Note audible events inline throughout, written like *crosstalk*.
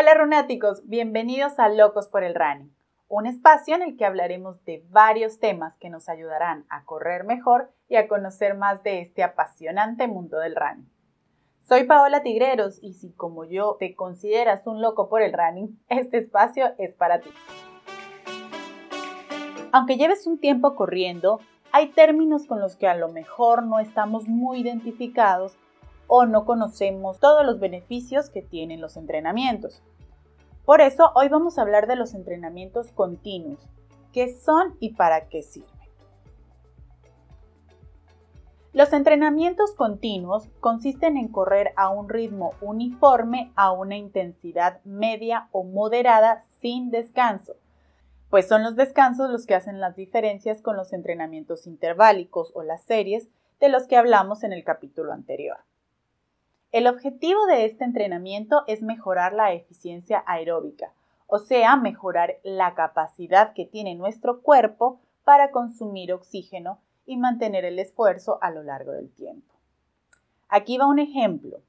Hola runáticos, bienvenidos a Locos por el Running, un espacio en el que hablaremos de varios temas que nos ayudarán a correr mejor y a conocer más de este apasionante mundo del running. Soy Paola Tigreros y si como yo te consideras un loco por el running, *laughs* este espacio es para ti. Aunque lleves un tiempo corriendo, hay términos con los que a lo mejor no estamos muy identificados o no conocemos todos los beneficios que tienen los entrenamientos. Por eso hoy vamos a hablar de los entrenamientos continuos, qué son y para qué sirven. Los entrenamientos continuos consisten en correr a un ritmo uniforme a una intensidad media o moderada sin descanso, pues son los descansos los que hacen las diferencias con los entrenamientos interválicos o las series de los que hablamos en el capítulo anterior. El objetivo de este entrenamiento es mejorar la eficiencia aeróbica, o sea, mejorar la capacidad que tiene nuestro cuerpo para consumir oxígeno y mantener el esfuerzo a lo largo del tiempo. Aquí va un ejemplo.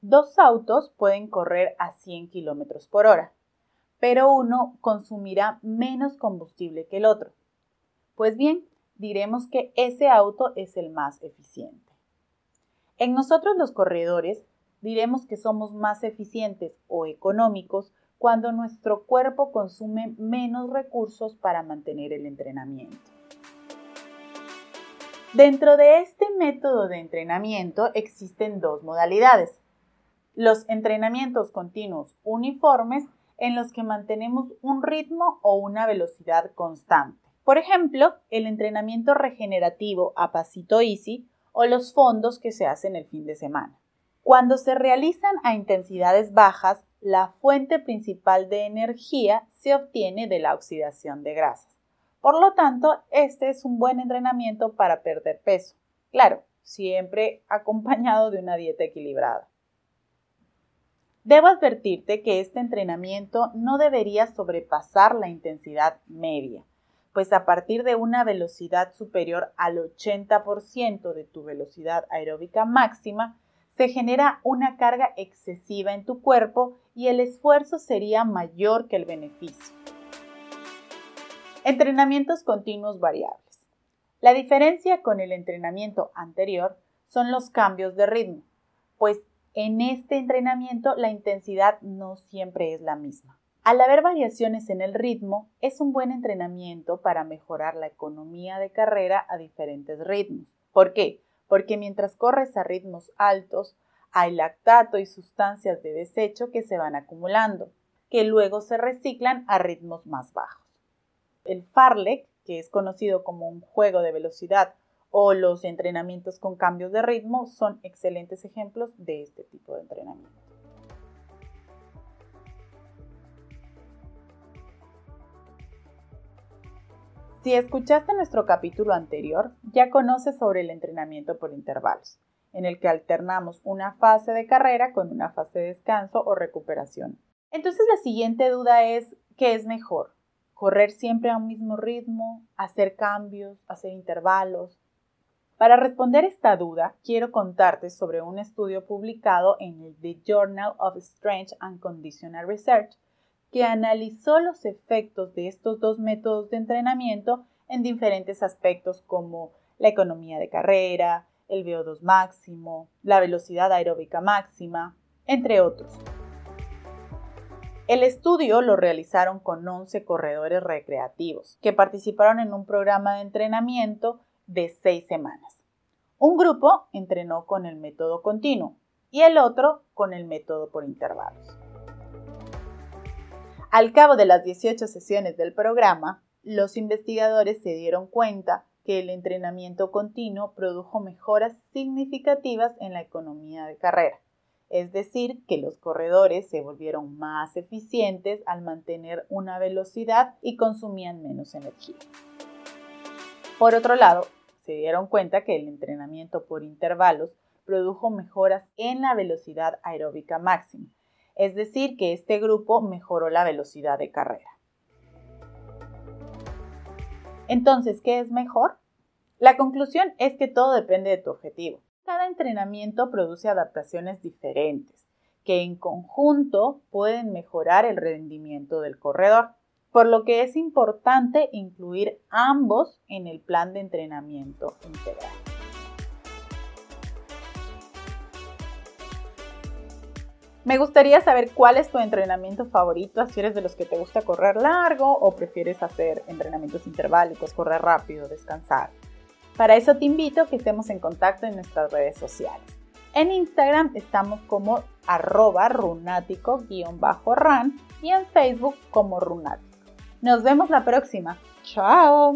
Dos autos pueden correr a 100 km por hora, pero uno consumirá menos combustible que el otro. Pues bien, diremos que ese auto es el más eficiente. En nosotros los corredores diremos que somos más eficientes o económicos cuando nuestro cuerpo consume menos recursos para mantener el entrenamiento. Dentro de este método de entrenamiento existen dos modalidades. Los entrenamientos continuos uniformes en los que mantenemos un ritmo o una velocidad constante. Por ejemplo, el entrenamiento regenerativo a pasito easy o los fondos que se hacen el fin de semana. Cuando se realizan a intensidades bajas, la fuente principal de energía se obtiene de la oxidación de grasas. Por lo tanto, este es un buen entrenamiento para perder peso. Claro, siempre *laughs* acompañado de una dieta equilibrada. Debo advertirte que este entrenamiento no debería sobrepasar la intensidad media pues a partir de una velocidad superior al 80% de tu velocidad aeróbica máxima, se genera una carga excesiva en tu cuerpo y el esfuerzo sería mayor que el beneficio. Entrenamientos continuos variables. La diferencia con el entrenamiento anterior son los cambios de ritmo, pues en este entrenamiento la intensidad no siempre es la misma. Al haber variaciones en el ritmo, es un buen entrenamiento para mejorar la economía de carrera a diferentes ritmos. ¿Por qué? Porque mientras corres a ritmos altos, hay lactato y sustancias de desecho que se van acumulando, que luego se reciclan a ritmos más bajos. El Farlek, que es conocido como un juego de velocidad, o los entrenamientos con cambios de ritmo son excelentes ejemplos de este tipo de entrenamiento. Si escuchaste nuestro capítulo anterior, ya conoces sobre el entrenamiento por intervalos, en el que alternamos una fase de carrera con una fase de descanso o recuperación. Entonces la siguiente duda es, ¿qué es mejor? ¿Correr siempre a un mismo ritmo? ¿Hacer cambios? ¿Hacer intervalos? Para responder esta duda, quiero contarte sobre un estudio publicado en el The Journal of Strange and Conditional Research, que analizó los efectos de estos dos métodos de entrenamiento en diferentes aspectos como la economía de carrera, el VO2 máximo, la velocidad aeróbica máxima, entre otros. El estudio lo realizaron con 11 corredores recreativos que participaron en un programa de entrenamiento de 6 semanas. Un grupo entrenó con el método continuo y el otro con el método por intervalos. Al cabo de las 18 sesiones del programa, los investigadores se dieron cuenta que el entrenamiento continuo produjo mejoras significativas en la economía de carrera, es decir, que los corredores se volvieron más eficientes al mantener una velocidad y consumían menos energía. Por otro lado, se dieron cuenta que el entrenamiento por intervalos produjo mejoras en la velocidad aeróbica máxima, es decir, que este grupo mejoró la velocidad de carrera. Entonces, ¿qué es mejor? La conclusión es que todo depende de tu objetivo. Cada entrenamiento produce adaptaciones diferentes, que en conjunto pueden mejorar el rendimiento del corredor, por lo que es importante incluir ambos en el plan de entrenamiento integral. Me gustaría saber cuál es tu entrenamiento favorito, si eres de los que te gusta correr largo o prefieres hacer entrenamientos interválicos, correr rápido, descansar. Para eso te invito a que estemos en contacto en nuestras redes sociales. En Instagram estamos como arroba runático-ran y en Facebook como runático. Nos vemos la próxima. ¡Chao!